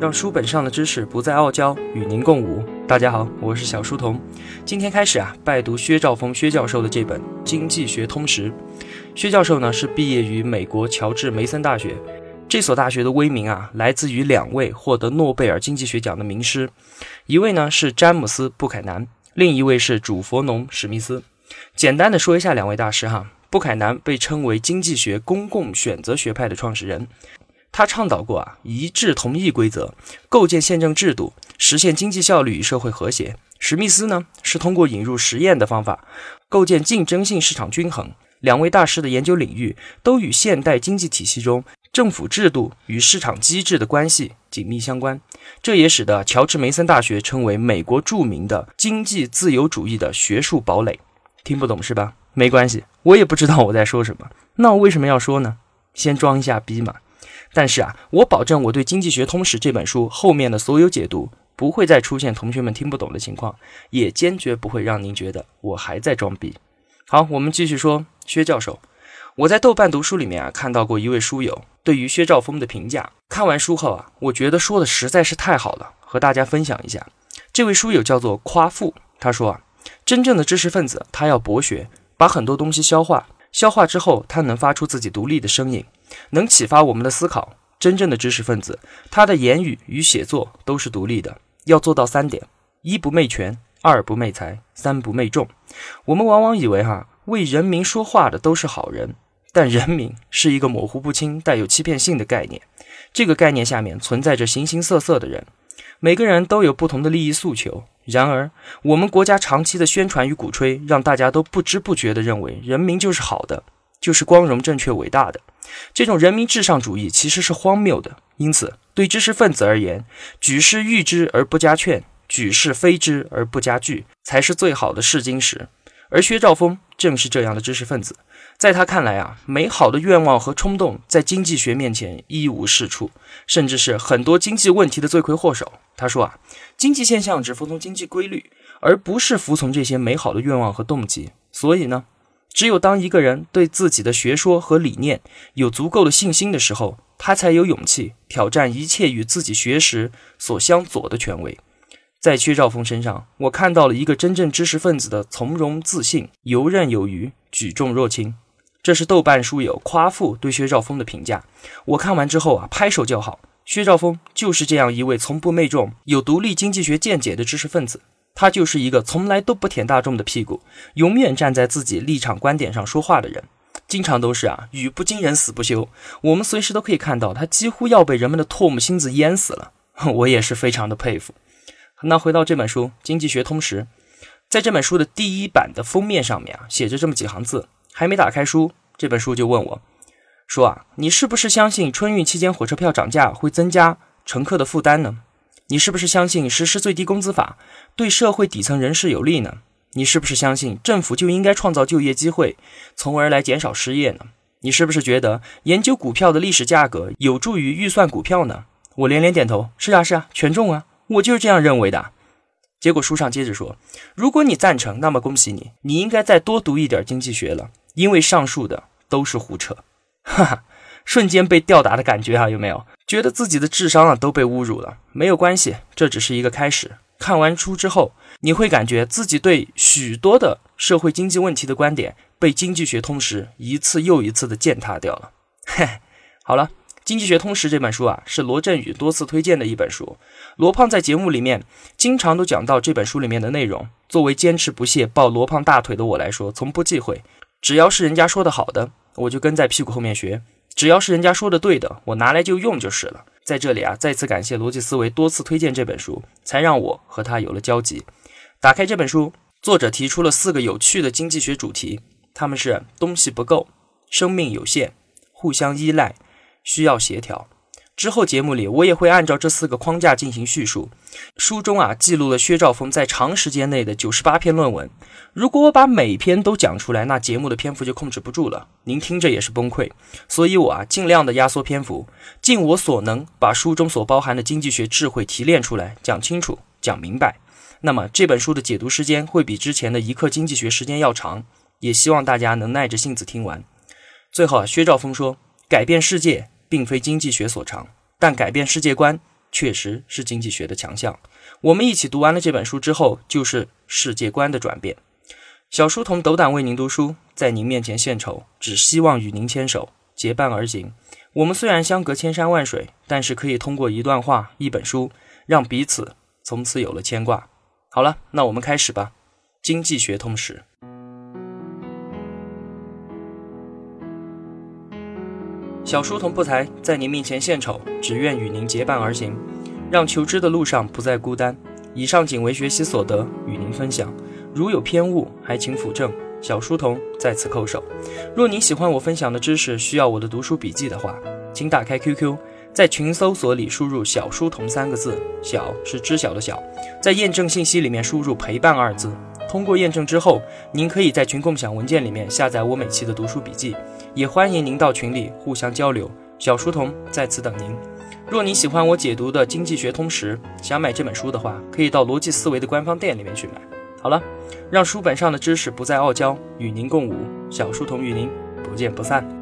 让书本上的知识不再傲娇，与您共舞。大家好，我是小书童。今天开始啊，拜读薛兆丰薛教授的这本《经济学通识》。薛教授呢是毕业于美国乔治梅森大学，这所大学的威名啊，来自于两位获得诺贝尔经济学奖的名师，一位呢是詹姆斯布凯南，另一位是主佛农史密斯。简单的说一下两位大师哈，布凯南被称为经济学公共选择学派的创始人。他倡导过啊，一致同意规则，构建宪政制度，实现经济效率与社会和谐。史密斯呢，是通过引入实验的方法，构建竞争性市场均衡。两位大师的研究领域都与现代经济体系中政府制度与市场机制的关系紧密相关，这也使得乔治梅森大学称为美国著名的经济自由主义的学术堡垒。听不懂是吧？没关系，我也不知道我在说什么。那我为什么要说呢？先装一下逼嘛。但是啊，我保证我对《经济学通史》这本书后面的所有解读不会再出现同学们听不懂的情况，也坚决不会让您觉得我还在装逼。好，我们继续说薛教授。我在豆瓣读书里面啊看到过一位书友对于薛兆丰的评价，看完书后啊，我觉得说的实在是太好了，和大家分享一下。这位书友叫做夸父，他说啊，真正的知识分子他要博学，把很多东西消化，消化之后他能发出自己独立的声音。能启发我们的思考。真正的知识分子，他的言语与写作都是独立的。要做到三点：一不媚权，二不媚财，三不媚众。我们往往以为哈为人民说话的都是好人，但人民是一个模糊不清、带有欺骗性的概念。这个概念下面存在着形形色色的人，每个人都有不同的利益诉求。然而，我们国家长期的宣传与鼓吹，让大家都不知不觉地认为人民就是好的，就是光荣、正确、伟大的。这种人民至上主义其实是荒谬的，因此对知识分子而言，举世誉之而不加劝，举世非之而不加惧，才是最好的试金石。而薛兆丰正是这样的知识分子，在他看来啊，美好的愿望和冲动在经济学面前一无是处，甚至是很多经济问题的罪魁祸首。他说啊，经济现象只服从经济规律，而不是服从这些美好的愿望和动机。所以呢？只有当一个人对自己的学说和理念有足够的信心的时候，他才有勇气挑战一切与自己学识所相左的权威。在薛兆丰身上，我看到了一个真正知识分子的从容自信、游刃有余、举重若轻。这是豆瓣书友夸父对薛兆丰的评价。我看完之后啊，拍手叫好。薛兆丰就是这样一位从不媚众、有独立经济学见解的知识分子。他就是一个从来都不舔大众的屁股，永远站在自己立场观点上说话的人，经常都是啊语不惊人死不休。我们随时都可以看到他几乎要被人们的唾沫星子淹死了，我也是非常的佩服。那回到这本书《经济学通识》，在这本书的第一版的封面上面啊写着这么几行字，还没打开书，这本书就问我，说啊你是不是相信春运期间火车票涨价会增加乘客的负担呢？你是不是相信实施最低工资法对社会底层人士有利呢？你是不是相信政府就应该创造就业机会，从而来减少失业呢？你是不是觉得研究股票的历史价格有助于预算股票呢？我连连点头，是啊是啊，权重啊，我就是这样认为的。结果书上接着说，如果你赞成，那么恭喜你，你应该再多读一点经济学了，因为上述的都是胡扯。哈哈。瞬间被吊打的感觉啊，有没有？觉得自己的智商啊都被侮辱了？没有关系，这只是一个开始。看完书之后，你会感觉自己对许多的社会经济问题的观点被 《经济学通识》一次又一次的践踏掉了。嘿，好了，《经济学通识》这本书啊，是罗振宇多次推荐的一本书。罗胖在节目里面经常都讲到这本书里面的内容。作为坚持不懈抱罗胖大腿的我来说，从不忌讳，只要是人家说的好的，我就跟在屁股后面学。只要是人家说的对的，我拿来就用就是了。在这里啊，再次感谢逻辑思维多次推荐这本书，才让我和他有了交集。打开这本书，作者提出了四个有趣的经济学主题，他们是：东西不够，生命有限，互相依赖，需要协调。之后节目里，我也会按照这四个框架进行叙述。书中啊，记录了薛兆丰在长时间内的九十八篇论文。如果我把每篇都讲出来，那节目的篇幅就控制不住了，您听着也是崩溃。所以我啊，尽量的压缩篇幅，尽我所能把书中所包含的经济学智慧提炼出来，讲清楚、讲明白。那么这本书的解读时间会比之前的一课经济学时间要长，也希望大家能耐着性子听完。最后啊，薛兆丰说：“改变世界。”并非经济学所长，但改变世界观确实是经济学的强项。我们一起读完了这本书之后，就是世界观的转变。小书童斗胆为您读书，在您面前献丑，只希望与您牵手，结伴而行。我们虽然相隔千山万水，但是可以通过一段话、一本书，让彼此从此有了牵挂。好了，那我们开始吧。经济学通史。小书童不才，在您面前献丑，只愿与您结伴而行，让求知的路上不再孤单。以上仅为学习所得，与您分享。如有偏误，还请斧正。小书童在此叩首。若您喜欢我分享的知识，需要我的读书笔记的话，请打开 QQ，在群搜索里输入“小书童”三个字，小是知晓的小，在验证信息里面输入“陪伴”二字。通过验证之后，您可以在群共享文件里面下载我每期的读书笔记，也欢迎您到群里互相交流。小书童在此等您。若您喜欢我解读的《经济学通识》，想买这本书的话，可以到逻辑思维的官方店里面去买。好了，让书本上的知识不再傲娇，与您共舞。小书童与您不见不散。